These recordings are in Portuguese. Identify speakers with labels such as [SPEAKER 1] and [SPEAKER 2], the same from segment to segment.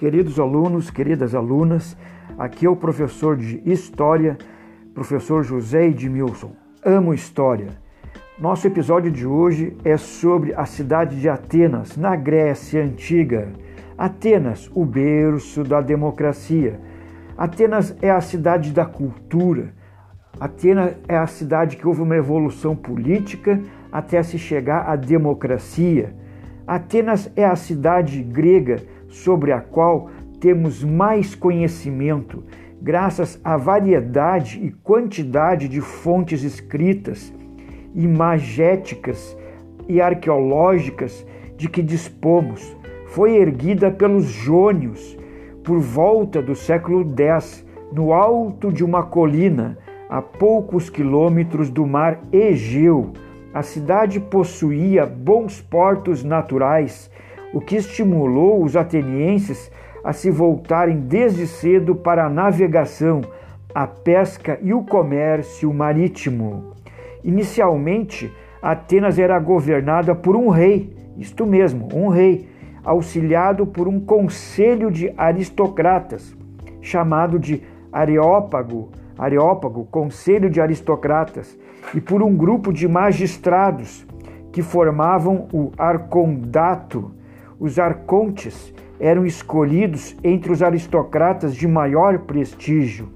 [SPEAKER 1] Queridos alunos, queridas alunas, aqui é o professor de História, professor José Edmilson. Amo História. Nosso episódio de hoje é sobre a cidade de Atenas, na Grécia Antiga. Atenas, o berço da democracia. Atenas é a cidade da cultura. Atenas é a cidade que houve uma evolução política até se chegar à democracia. Atenas é a cidade grega sobre a qual temos mais conhecimento, graças à variedade e quantidade de fontes escritas, imagéticas e arqueológicas de que dispomos. Foi erguida pelos jônios por volta do século X, no alto de uma colina, a poucos quilômetros do mar Egeu. A cidade possuía bons portos naturais o que estimulou os atenienses a se voltarem desde cedo para a navegação, a pesca e o comércio marítimo. Inicialmente, Atenas era governada por um rei, isto mesmo, um rei, auxiliado por um conselho de aristocratas, chamado de Areópago, Areópago, Conselho de Aristocratas, e por um grupo de magistrados que formavam o arcondato, os arcontes eram escolhidos entre os aristocratas de maior prestígio.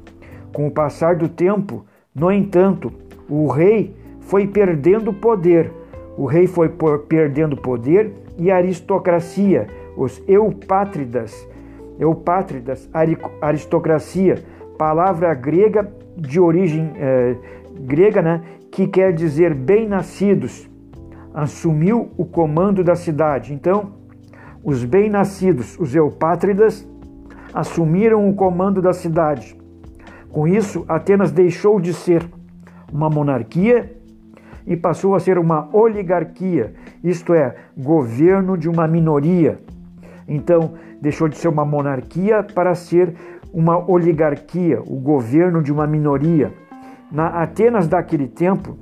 [SPEAKER 1] Com o passar do tempo, no entanto, o rei foi perdendo poder. O rei foi perdendo poder e a aristocracia, os eupátridas, eupátridas, aristocracia, palavra grega de origem eh, grega, né, que quer dizer bem-nascidos, assumiu o comando da cidade. Então, os bem-nascidos, os eupátridas, assumiram o comando da cidade. Com isso, Atenas deixou de ser uma monarquia e passou a ser uma oligarquia, isto é, governo de uma minoria. Então, deixou de ser uma monarquia para ser uma oligarquia, o governo de uma minoria. Na Atenas daquele tempo,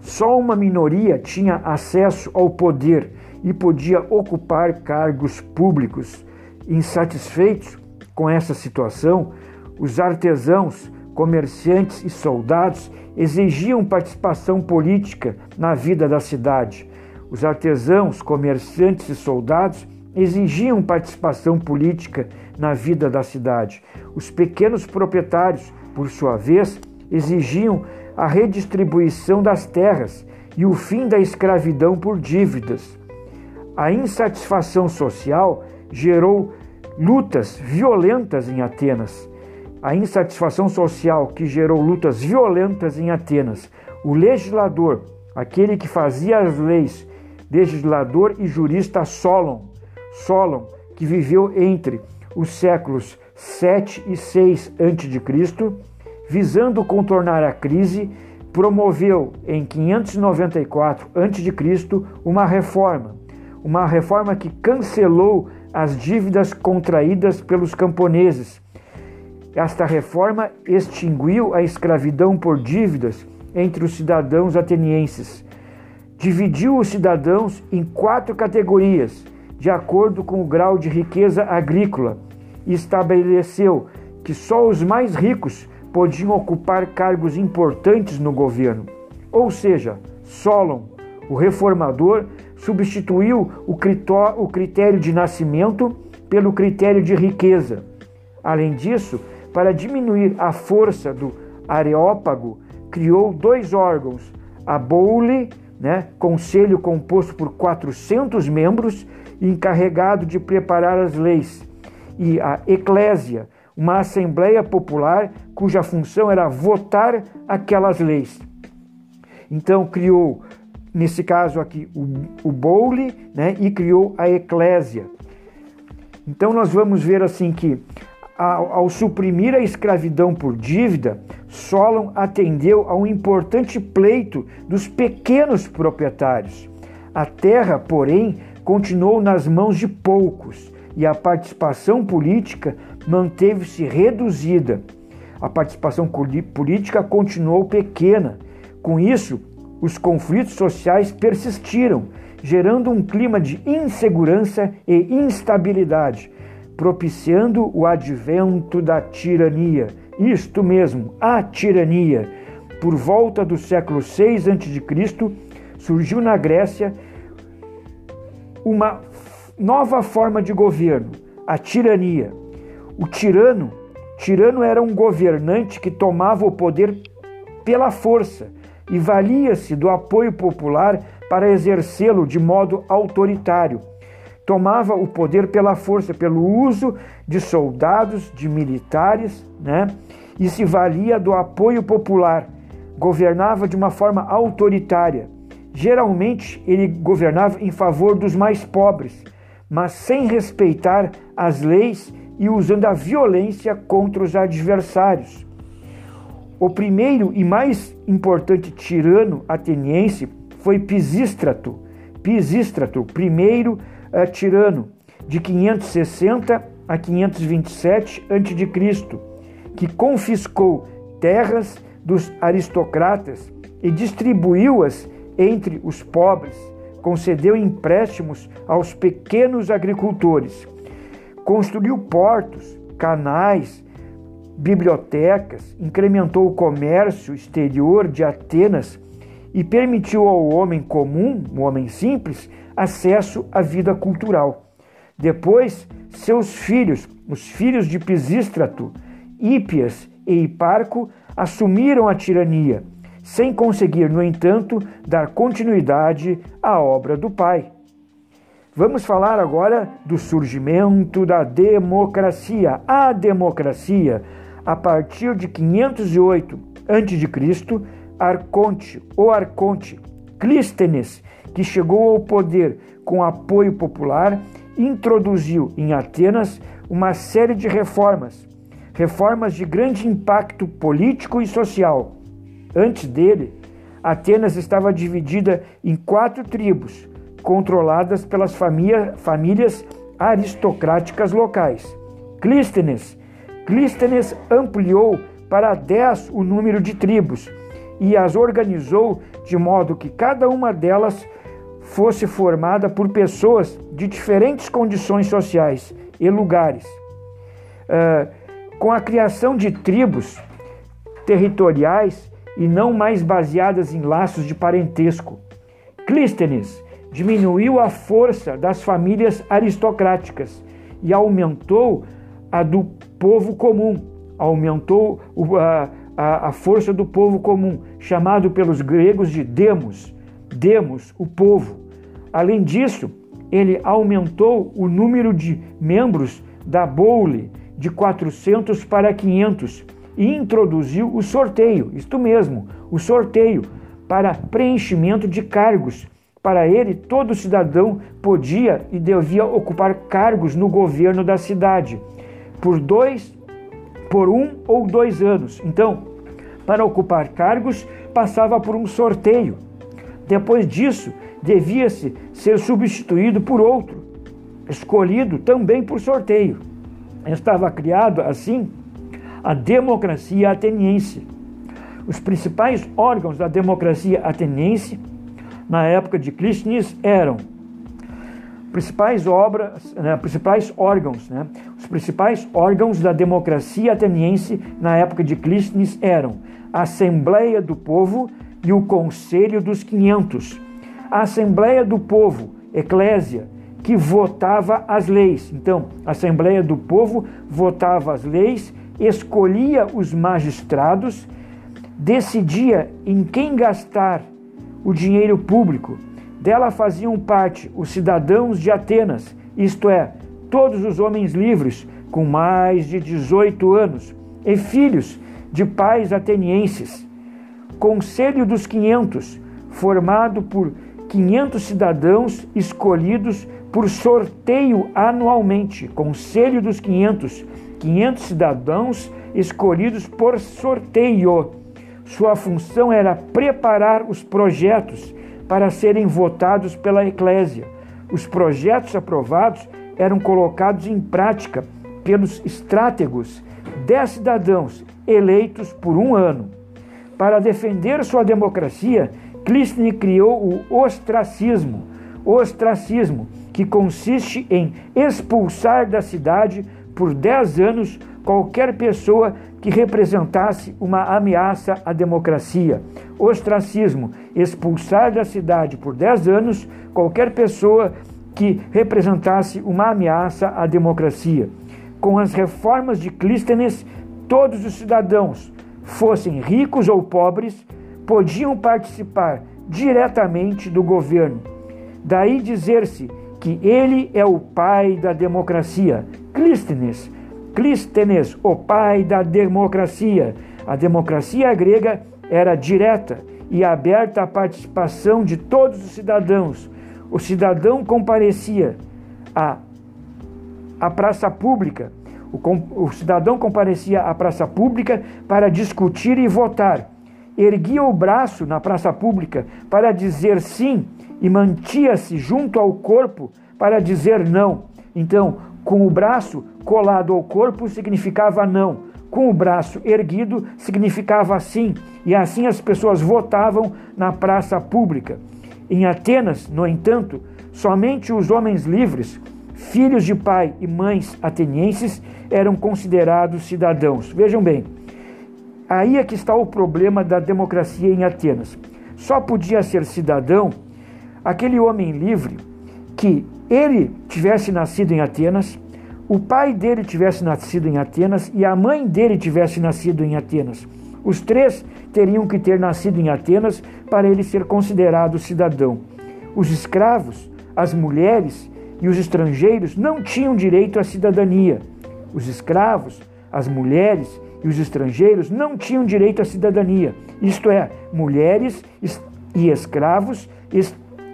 [SPEAKER 1] só uma minoria tinha acesso ao poder e podia ocupar cargos públicos. Insatisfeitos com essa situação, os artesãos, comerciantes e soldados exigiam participação política na vida da cidade. Os artesãos, comerciantes e soldados exigiam participação política na vida da cidade. Os pequenos proprietários, por sua vez, exigiam a redistribuição das terras e o fim da escravidão por dívidas. A insatisfação social gerou lutas violentas em Atenas. A insatisfação social que gerou lutas violentas em Atenas. O legislador, aquele que fazia as leis, legislador e jurista Solon, Solon, que viveu entre os séculos 7 e 6 a.C., visando contornar a crise, promoveu em 594 a.C. uma reforma uma reforma que cancelou as dívidas contraídas pelos camponeses. Esta reforma extinguiu a escravidão por dívidas entre os cidadãos atenienses. Dividiu os cidadãos em quatro categorias, de acordo com o grau de riqueza agrícola, e estabeleceu que só os mais ricos podiam ocupar cargos importantes no governo. Ou seja, Solon, o reformador, substituiu o critério de nascimento pelo critério de riqueza. Além disso, para diminuir a força do Areópago, criou dois órgãos: a Boule, né, conselho composto por 400 membros, encarregado de preparar as leis, e a Eclésia, uma assembleia popular cuja função era votar aquelas leis. Então criou nesse caso aqui, o, o né, e criou a Eclésia. Então nós vamos ver assim que ao, ao, suprimir a escravidão por dívida, Solon atendeu a um importante pleito dos pequenos proprietários. A terra, porém, continuou nas mãos de poucos e a participação política manteve-se reduzida. A participação política continuou pequena. Com isso, os conflitos sociais persistiram, gerando um clima de insegurança e instabilidade. propiciando o advento da tirania. Isto mesmo, a tirania. Por volta do século 6 a.C., surgiu na Grécia uma nova forma de governo, a tirania. O tirano, tirano era um governante que tomava o poder pela força e valia-se do apoio popular para exercê-lo de modo autoritário. Tomava o poder pela força, pelo uso de soldados, de militares, né? E se valia do apoio popular. Governava de uma forma autoritária. Geralmente ele governava em favor dos mais pobres, mas sem respeitar as leis e usando a violência contra os adversários. O primeiro e mais importante tirano ateniense foi Pisístrato. Pisístrato, primeiro uh, tirano, de 560 a 527 a.C., que confiscou terras dos aristocratas e distribuiu-as entre os pobres, concedeu empréstimos aos pequenos agricultores, construiu portos, canais, bibliotecas, incrementou o comércio exterior de Atenas e permitiu ao homem comum, o homem simples, acesso à vida cultural. Depois, seus filhos, os filhos de Pisístrato, Hípias e Hiparco, assumiram a tirania, sem conseguir, no entanto, dar continuidade à obra do pai. Vamos falar agora do surgimento da democracia. A democracia a partir de 508 a.C., Arconte ou Arconte Clístenes, que chegou ao poder com apoio popular, introduziu em Atenas uma série de reformas, reformas de grande impacto político e social. Antes dele, Atenas estava dividida em quatro tribos, controladas pelas famílias aristocráticas locais. Clístenes Clístenes ampliou para dez o número de tribos e as organizou de modo que cada uma delas fosse formada por pessoas de diferentes condições sociais e lugares. Uh, com a criação de tribos territoriais e não mais baseadas em laços de parentesco. Clístenes diminuiu a força das famílias aristocráticas e aumentou a do povo comum, aumentou a, a, a força do povo comum, chamado pelos gregos de demos, demos, o povo. Além disso, ele aumentou o número de membros da Boule de 400 para 500 e introduziu o sorteio, isto mesmo, o sorteio para preenchimento de cargos. Para ele, todo cidadão podia e devia ocupar cargos no governo da cidade por dois, por um ou dois anos. Então, para ocupar cargos, passava por um sorteio. Depois disso, devia-se ser substituído por outro, escolhido também por sorteio. Estava criado, assim, a democracia ateniense. Os principais órgãos da democracia ateniense na época de Clístenes eram principais obras, né, principais órgãos, né, os principais órgãos da democracia ateniense na época de Clístenes eram a Assembleia do Povo e o Conselho dos Quinhentos. A Assembleia do Povo, Eclésia, que votava as leis. Então, a Assembleia do Povo votava as leis, escolhia os magistrados, decidia em quem gastar o dinheiro público dela faziam parte os cidadãos de Atenas, isto é, todos os homens livres com mais de 18 anos e filhos de pais atenienses. Conselho dos 500, formado por 500 cidadãos escolhidos por sorteio anualmente. Conselho dos 500, 500 cidadãos escolhidos por sorteio. Sua função era preparar os projetos para serem votados pela Eclésia. Os projetos aprovados eram colocados em prática pelos estrátegos, dez cidadãos eleitos por um ano. Para defender sua democracia, Clístenes criou o ostracismo, ostracismo, que consiste em expulsar da cidade por 10 anos qualquer pessoa que representasse uma ameaça à democracia. Ostracismo, expulsar da cidade por 10 anos qualquer pessoa que representasse uma ameaça à democracia. Com as reformas de Clístenes, todos os cidadãos, fossem ricos ou pobres, podiam participar diretamente do governo. Daí dizer-se que ele é o pai da democracia. Clístenes, Clístenes, o pai da democracia. A democracia grega era direta e aberta à participação de todos os cidadãos. O cidadão comparecia à, à praça pública, o, o cidadão comparecia à praça pública para discutir e votar. Erguia o braço na praça pública para dizer sim e mantia-se junto ao corpo para dizer não. Então, com o braço colado ao corpo significava não, com o braço erguido significava sim, e assim as pessoas votavam na praça pública. Em Atenas, no entanto, somente os homens livres, filhos de pai e mães atenienses, eram considerados cidadãos. Vejam bem, aí é que está o problema da democracia em Atenas. Só podia ser cidadão aquele homem livre que ele tivesse nascido em Atenas, o pai dele tivesse nascido em Atenas e a mãe dele tivesse nascido em Atenas. Os três teriam que ter nascido em Atenas para ele ser considerado cidadão. Os escravos, as mulheres e os estrangeiros não tinham direito à cidadania. Os escravos, as mulheres e os estrangeiros não tinham direito à cidadania. Isto é, mulheres e escravos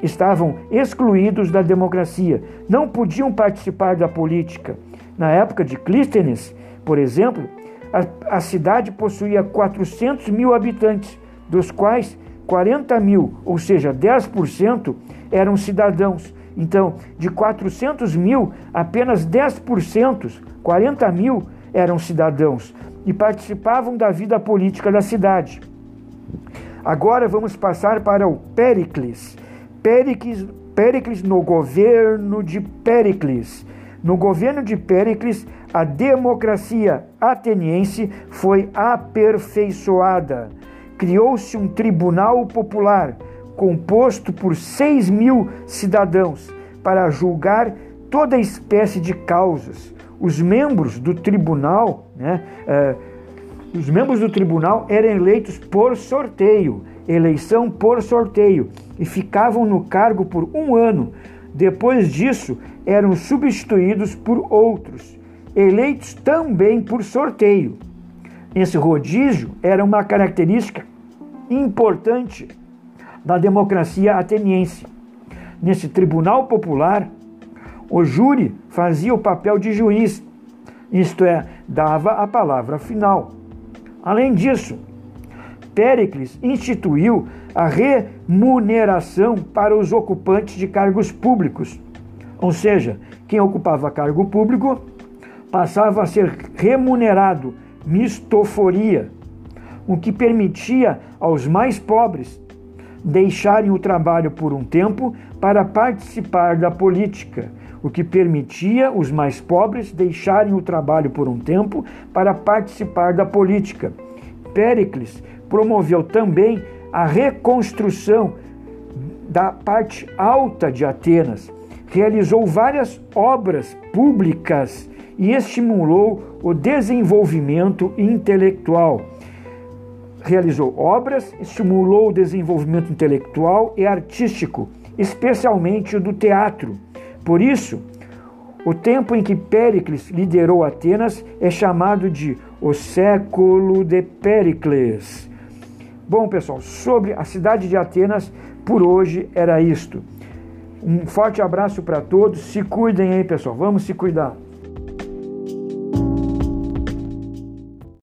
[SPEAKER 1] estavam excluídos da democracia, não podiam participar da política. Na época de Clístenes, por exemplo, a, a cidade possuía 400 mil habitantes, dos quais 40 mil, ou seja, 10%, eram cidadãos. Então, de 400 mil, apenas 10%, 40 mil, eram cidadãos e participavam da vida política da cidade. Agora vamos passar para o Péricles. Péricles, Péricles no governo de Péricles. No governo de Péricles, a democracia ateniense foi aperfeiçoada. Criou-se um tribunal popular composto por seis mil cidadãos para julgar toda espécie de causas. Os membros do tribunal, né, uh, os membros do tribunal eram eleitos por sorteio, eleição por sorteio, e ficavam no cargo por um ano. Depois disso, eram substituídos por outros, eleitos também por sorteio. Esse rodízio era uma característica importante da democracia ateniense. Nesse tribunal popular, o júri fazia o papel de juiz, isto é, dava a palavra final. Além disso, Péricles instituiu a remuneração para os ocupantes de cargos públicos, ou seja, quem ocupava cargo público passava a ser remunerado, mistoforia, o que permitia aos mais pobres deixarem o trabalho por um tempo para participar da política, o que permitia os mais pobres deixarem o trabalho por um tempo para participar da política. Péricles promoveu também a reconstrução da parte alta de Atenas, realizou várias obras públicas e estimulou o desenvolvimento intelectual. Realizou obras, estimulou o desenvolvimento intelectual e artístico, especialmente o do teatro. Por isso, o tempo em que Péricles liderou Atenas é chamado de o século de Péricles. Bom, pessoal, sobre a cidade de Atenas, por hoje era isto. Um forte abraço para todos. Se cuidem aí, pessoal. Vamos se cuidar.